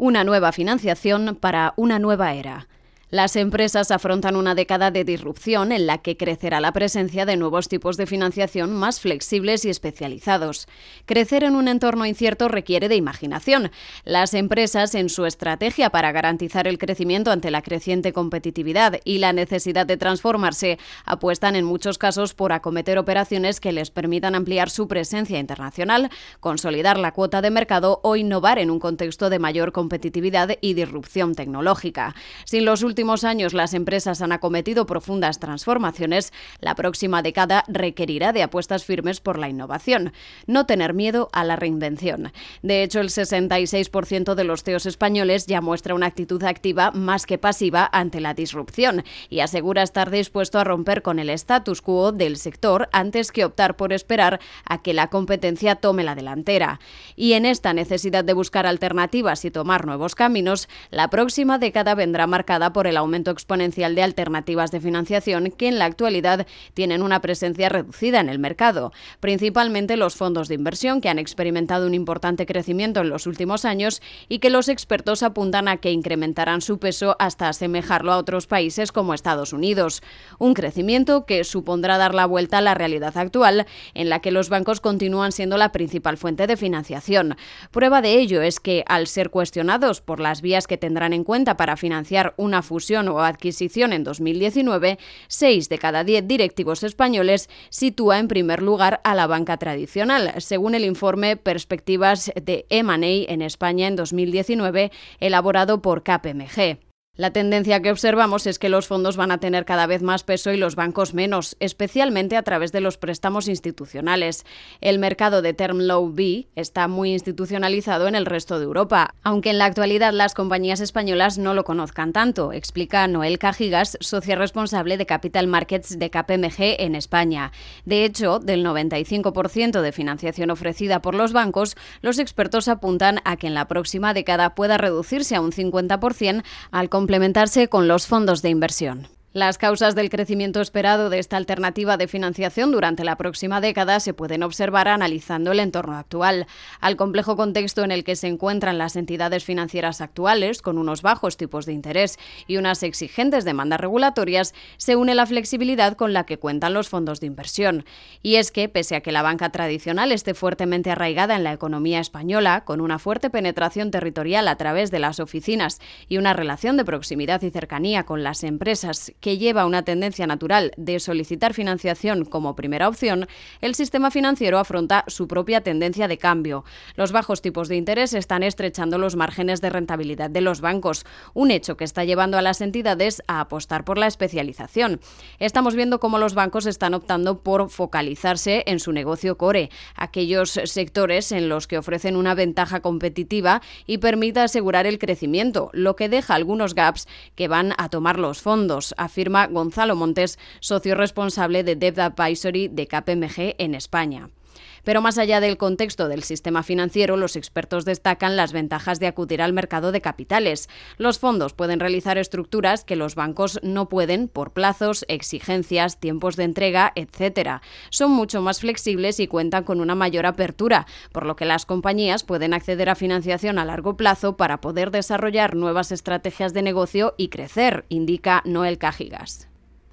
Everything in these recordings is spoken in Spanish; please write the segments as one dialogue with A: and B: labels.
A: Una nueva financiación para una nueva era. Las empresas afrontan una década de disrupción en la que crecerá la presencia de nuevos tipos de financiación más flexibles y especializados. Crecer en un entorno incierto requiere de imaginación. Las empresas, en su estrategia para garantizar el crecimiento ante la creciente competitividad y la necesidad de transformarse, apuestan en muchos casos por acometer operaciones que les permitan ampliar su presencia internacional, consolidar la cuota de mercado o innovar en un contexto de mayor competitividad y disrupción tecnológica. Sin los últimos años las empresas han acometido profundas transformaciones, la próxima década requerirá de apuestas firmes por la innovación. No tener miedo a la reinvención. De hecho, el 66% de los CEOs españoles ya muestra una actitud activa más que pasiva ante la disrupción y asegura estar dispuesto a romper con el status quo del sector antes que optar por esperar a que la competencia tome la delantera. Y en esta necesidad de buscar alternativas y tomar nuevos caminos, la próxima década vendrá marcada por el aumento exponencial de alternativas de financiación que en la actualidad tienen una presencia reducida en el mercado, principalmente los fondos de inversión que han experimentado un importante crecimiento en los últimos años y que los expertos apuntan a que incrementarán su peso hasta asemejarlo a otros países como Estados Unidos. Un crecimiento que supondrá dar la vuelta a la realidad actual en la que los bancos continúan siendo la principal fuente de financiación. Prueba de ello es que, al ser cuestionados por las vías que tendrán en cuenta para financiar una fusión o adquisición en 2019, 6 de cada 10 directivos españoles sitúa en primer lugar a la banca tradicional, según el informe Perspectivas de M&A en España en 2019, elaborado por KPMG. La tendencia que observamos es que los fondos van a tener cada vez más peso y los bancos menos, especialmente a través de los préstamos institucionales. El mercado de Term Low B está muy institucionalizado en el resto de Europa, aunque en la actualidad las compañías españolas no lo conozcan tanto, explica Noel Cajigas, socia responsable de Capital Markets de KPMG en España. De hecho, del 95% de financiación ofrecida por los bancos, los expertos apuntan a que en la próxima década pueda reducirse a un 50% al complementarse con los fondos de inversión. Las causas del crecimiento esperado de esta alternativa de financiación durante la próxima década se pueden observar analizando el entorno actual. Al complejo contexto en el que se encuentran las entidades financieras actuales, con unos bajos tipos de interés y unas exigentes demandas regulatorias, se une la flexibilidad con la que cuentan los fondos de inversión. Y es que, pese a que la banca tradicional esté fuertemente arraigada en la economía española, con una fuerte penetración territorial a través de las oficinas y una relación de proximidad y cercanía con las empresas que lleva una tendencia natural de solicitar financiación como primera opción, el sistema financiero afronta su propia tendencia de cambio. Los bajos tipos de interés están estrechando los márgenes de rentabilidad de los bancos, un hecho que está llevando a las entidades a apostar por la especialización. Estamos viendo cómo los bancos están optando por focalizarse en su negocio core, aquellos sectores en los que ofrecen una ventaja competitiva y permita asegurar el crecimiento, lo que deja algunos gaps que van a tomar los fondos, afirma Gonzalo Montes, socio responsable de Debt Advisory de KPMG en España. Pero más allá del contexto del sistema financiero, los expertos destacan las ventajas de acudir al mercado de capitales. Los fondos pueden realizar estructuras que los bancos no pueden por plazos, exigencias, tiempos de entrega, etc. Son mucho más flexibles y cuentan con una mayor apertura, por lo que las compañías pueden acceder a financiación a largo plazo para poder desarrollar nuevas estrategias de negocio y crecer, indica Noel Cajigas.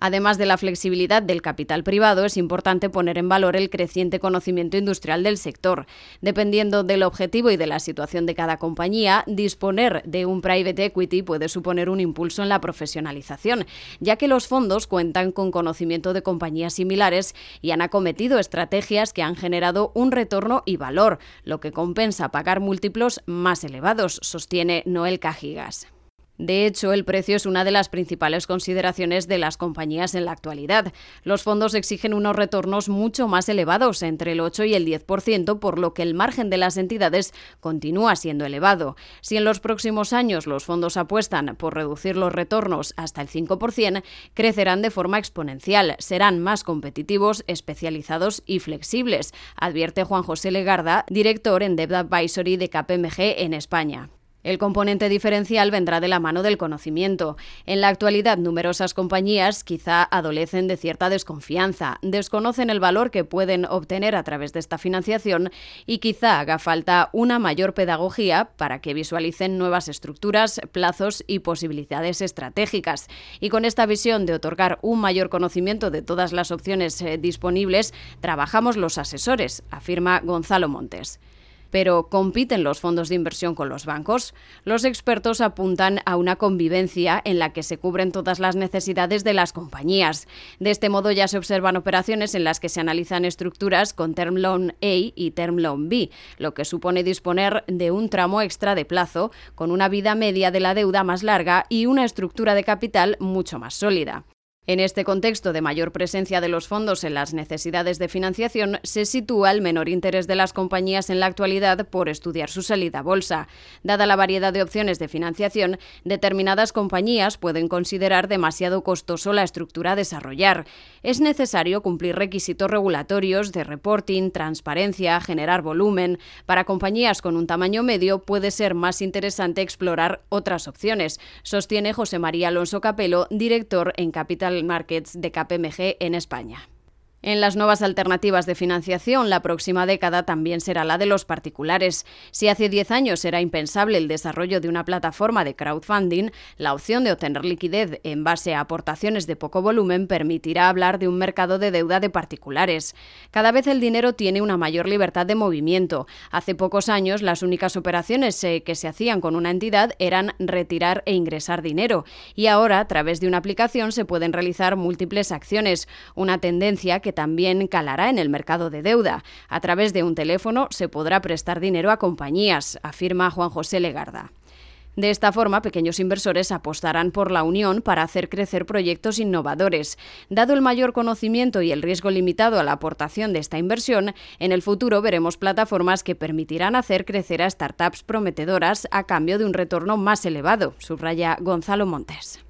A: Además de la flexibilidad del capital privado, es importante poner en valor el creciente conocimiento industrial del sector. Dependiendo del objetivo y de la situación de cada compañía, disponer de un private equity puede suponer un impulso en la profesionalización, ya que los fondos cuentan con conocimiento de compañías similares y han acometido estrategias que han generado un retorno y valor, lo que compensa pagar múltiplos más elevados, sostiene Noel Cajigas. De hecho, el precio es una de las principales consideraciones de las compañías en la actualidad. Los fondos exigen unos retornos mucho más elevados, entre el 8 y el 10%, por lo que el margen de las entidades continúa siendo elevado. Si en los próximos años los fondos apuestan por reducir los retornos hasta el 5%, crecerán de forma exponencial, serán más competitivos, especializados y flexibles, advierte Juan José Legarda, director en Debt Advisory de KPMG en España. El componente diferencial vendrá de la mano del conocimiento. En la actualidad, numerosas compañías quizá adolecen de cierta desconfianza, desconocen el valor que pueden obtener a través de esta financiación y quizá haga falta una mayor pedagogía para que visualicen nuevas estructuras, plazos y posibilidades estratégicas. Y con esta visión de otorgar un mayor conocimiento de todas las opciones eh, disponibles, trabajamos los asesores, afirma Gonzalo Montes. Pero ¿compiten los fondos de inversión con los bancos? Los expertos apuntan a una convivencia en la que se cubren todas las necesidades de las compañías. De este modo ya se observan operaciones en las que se analizan estructuras con Term Loan A y Term Loan B, lo que supone disponer de un tramo extra de plazo, con una vida media de la deuda más larga y una estructura de capital mucho más sólida. En este contexto de mayor presencia de los fondos en las necesidades de financiación, se sitúa el menor interés de las compañías en la actualidad por estudiar su salida a bolsa. Dada la variedad de opciones de financiación, determinadas compañías pueden considerar demasiado costoso la estructura a desarrollar. Es necesario cumplir requisitos regulatorios de reporting, transparencia, generar volumen. Para compañías con un tamaño medio puede ser más interesante explorar otras opciones, sostiene José María Alonso Capelo, director en Capital Markets de KPMG en España. En las nuevas alternativas de financiación, la próxima década también será la de los particulares. Si hace 10 años era impensable el desarrollo de una plataforma de crowdfunding, la opción de obtener liquidez en base a aportaciones de poco volumen permitirá hablar de un mercado de deuda de particulares. Cada vez el dinero tiene una mayor libertad de movimiento. Hace pocos años, las únicas operaciones eh, que se hacían con una entidad eran retirar e ingresar dinero, y ahora, a través de una aplicación, se pueden realizar múltiples acciones, una tendencia que también calará en el mercado de deuda. A través de un teléfono se podrá prestar dinero a compañías, afirma Juan José Legarda. De esta forma, pequeños inversores apostarán por la unión para hacer crecer proyectos innovadores. Dado el mayor conocimiento y el riesgo limitado a la aportación de esta inversión, en el futuro veremos plataformas que permitirán hacer crecer a startups prometedoras a cambio de un retorno más elevado, subraya Gonzalo Montes.